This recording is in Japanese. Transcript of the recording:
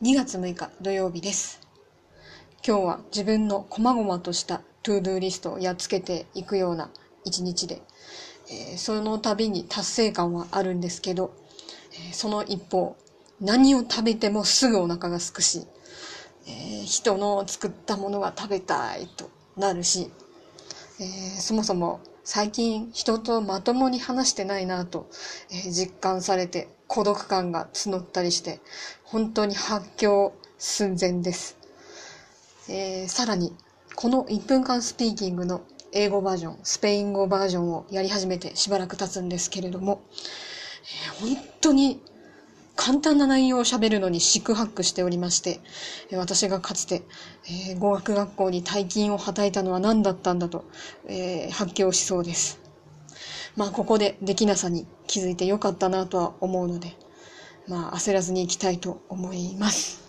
2月6日土曜日です。今日は自分の細々とした to-do list をやっつけていくような一日で、えー、その度に達成感はあるんですけど、えー、その一方、何を食べてもすぐお腹が空くし、えー、人の作ったものが食べたいとなるし、えそもそも最近人とまともに話してないなと、え実感されて孤独感が募ったりして、本当に発狂寸前です。えー、さらに、この1分間スピーキングの英語バージョン、スペイン語バージョンをやり始めてしばらく経つんですけれども、えー、本当に簡単な内容を喋るのに四苦八苦しておりまして、私がかつて、えー、語学学校に大金をはたいたのは何だったんだと、えー、発狂しそうです。まあ、ここでできなさに気づいてよかったなとは思うので、まあ、焦らずに行きたいと思います。